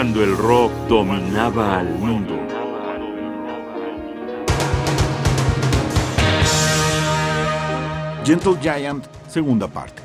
cuando el rock dominaba al mundo. Gentle Giant, segunda parte.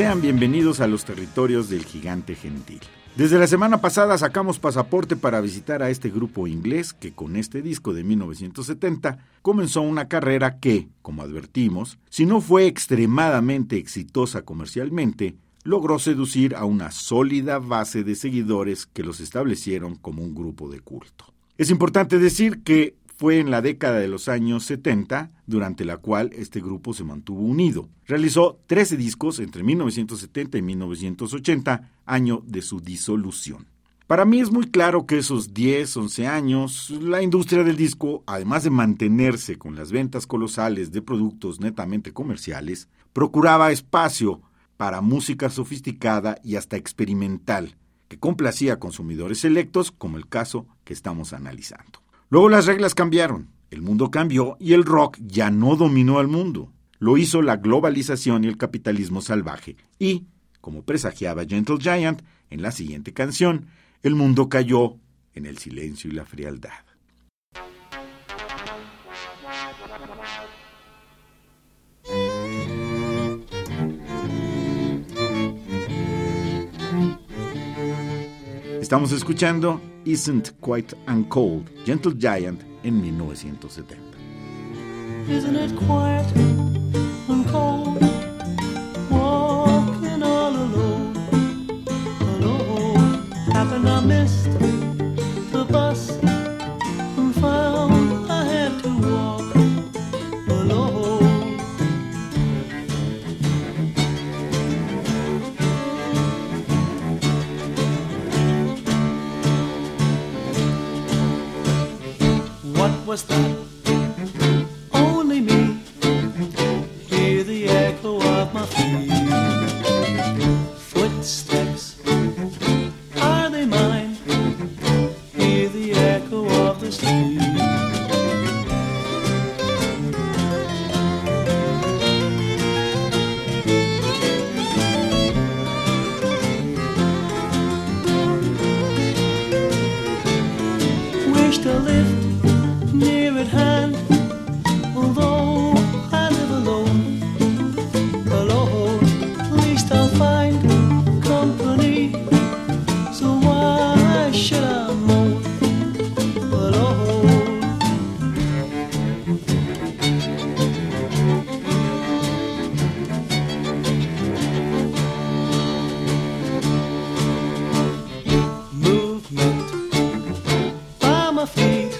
Sean bienvenidos a los territorios del gigante gentil. Desde la semana pasada sacamos pasaporte para visitar a este grupo inglés que con este disco de 1970 comenzó una carrera que, como advertimos, si no fue extremadamente exitosa comercialmente, logró seducir a una sólida base de seguidores que los establecieron como un grupo de culto. Es importante decir que fue en la década de los años 70, durante la cual este grupo se mantuvo unido. Realizó 13 discos entre 1970 y 1980, año de su disolución. Para mí es muy claro que esos 10, 11 años, la industria del disco, además de mantenerse con las ventas colosales de productos netamente comerciales, procuraba espacio para música sofisticada y hasta experimental, que complacía a consumidores selectos, como el caso que estamos analizando. Luego las reglas cambiaron, el mundo cambió y el rock ya no dominó al mundo. Lo hizo la globalización y el capitalismo salvaje. Y, como presagiaba Gentle Giant en la siguiente canción, el mundo cayó en el silencio y la frialdad. Estamos escuchando Isn't Quite Uncold, Gentle Giant en 1970. Isn't it quiet and What was that? Movement by my feet,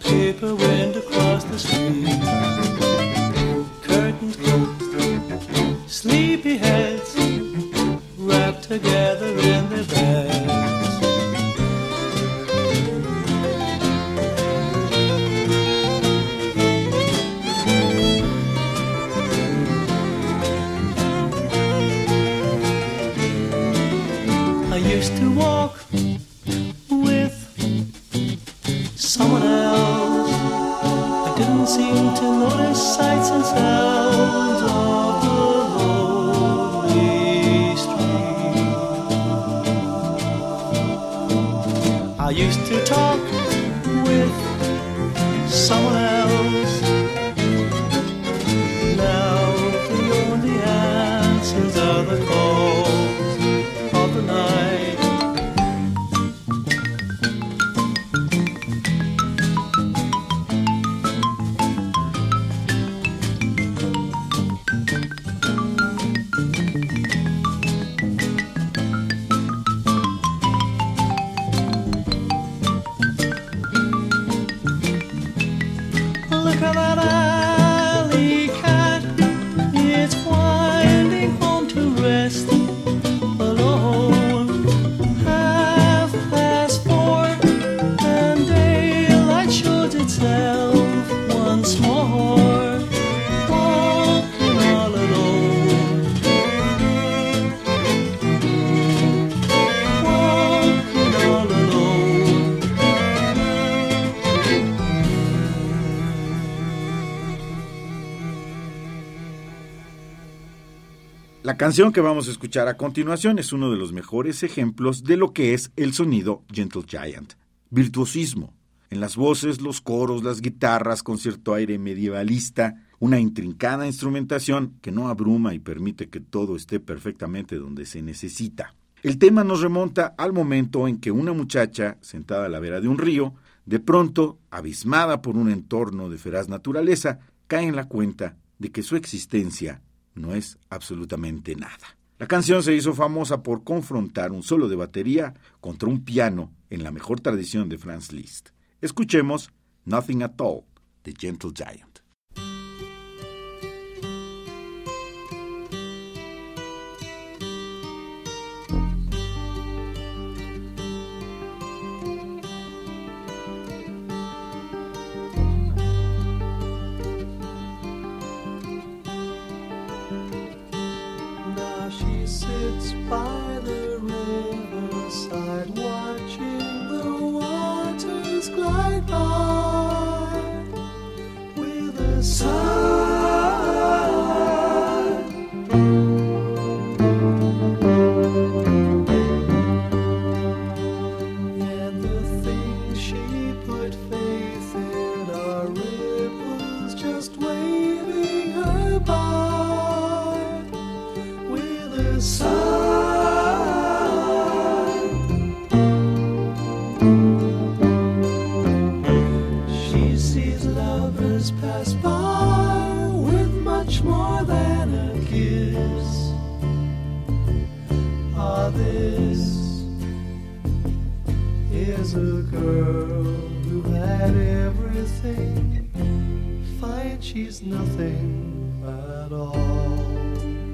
paper wind across the street, curtains closed, sleepy heads wrapped together in their beds. I used to walk of the cold. Canción que vamos a escuchar a continuación es uno de los mejores ejemplos de lo que es el sonido Gentle Giant. Virtuosismo. En las voces, los coros, las guitarras con cierto aire medievalista, una intrincada instrumentación que no abruma y permite que todo esté perfectamente donde se necesita. El tema nos remonta al momento en que una muchacha, sentada a la vera de un río, de pronto, abismada por un entorno de feraz naturaleza, cae en la cuenta de que su existencia no es absolutamente nada. La canción se hizo famosa por confrontar un solo de batería contra un piano en la mejor tradición de Franz Liszt. Escuchemos Nothing at All de Gentle Giant. spot. is a girl who had everything. Fine, she's nothing at all.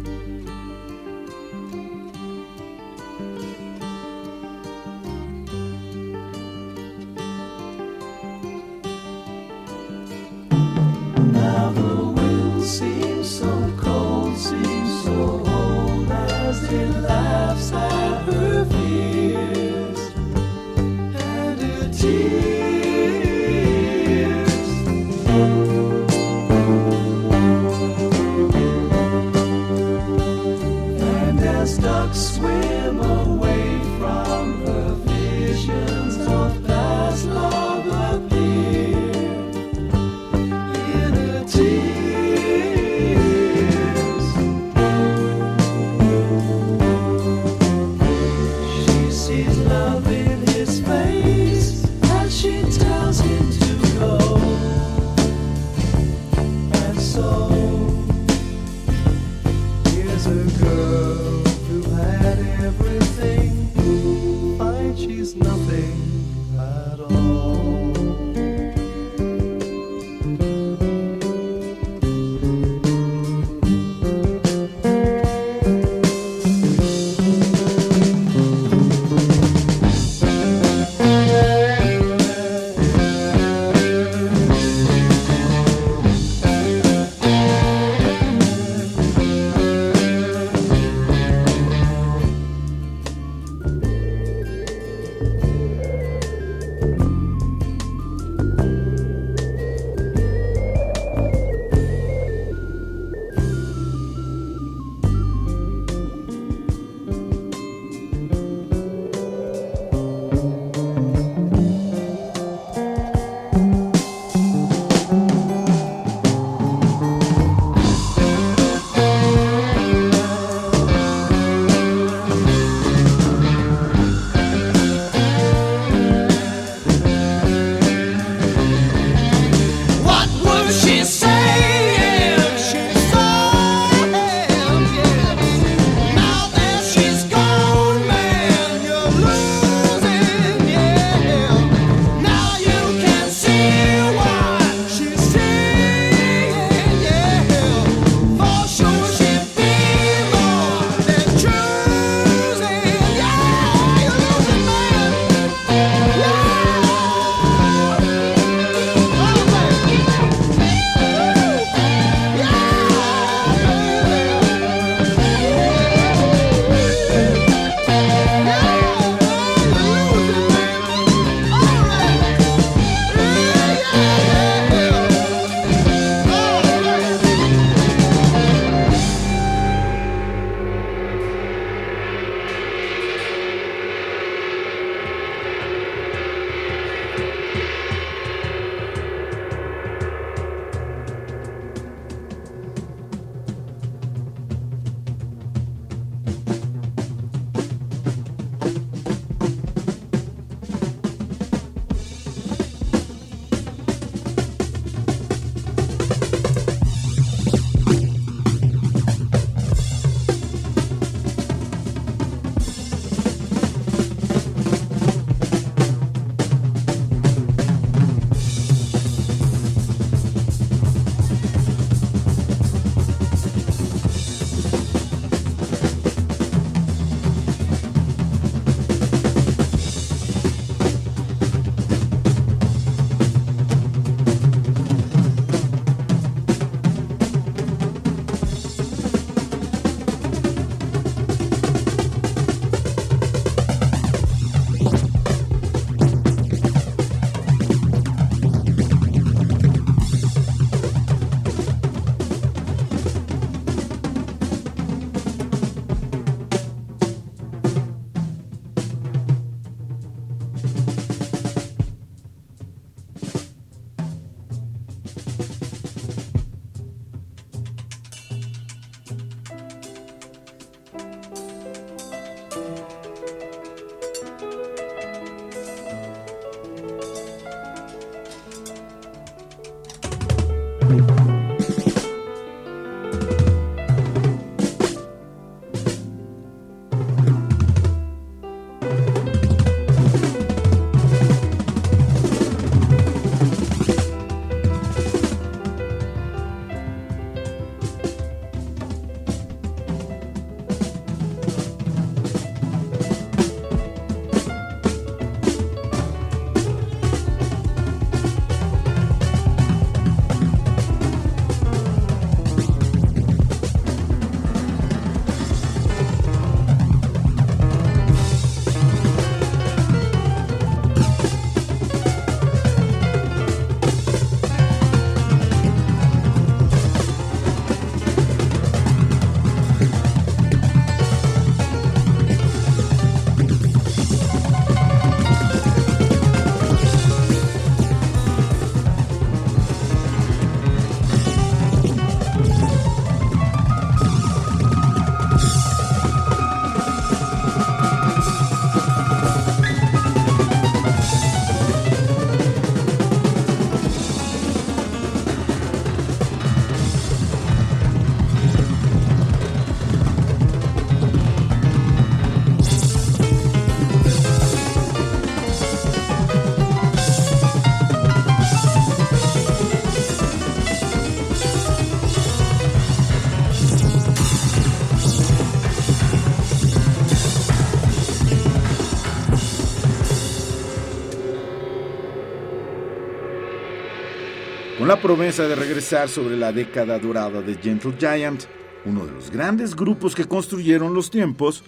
con la promesa de regresar sobre la década dorada de Gentle Giant, uno de los grandes grupos que construyeron los tiempos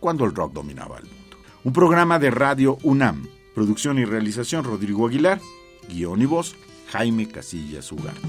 cuando el rock dominaba el mundo. Un programa de radio UNAM, producción y realización Rodrigo Aguilar, guion y voz Jaime Casillas Ugarte.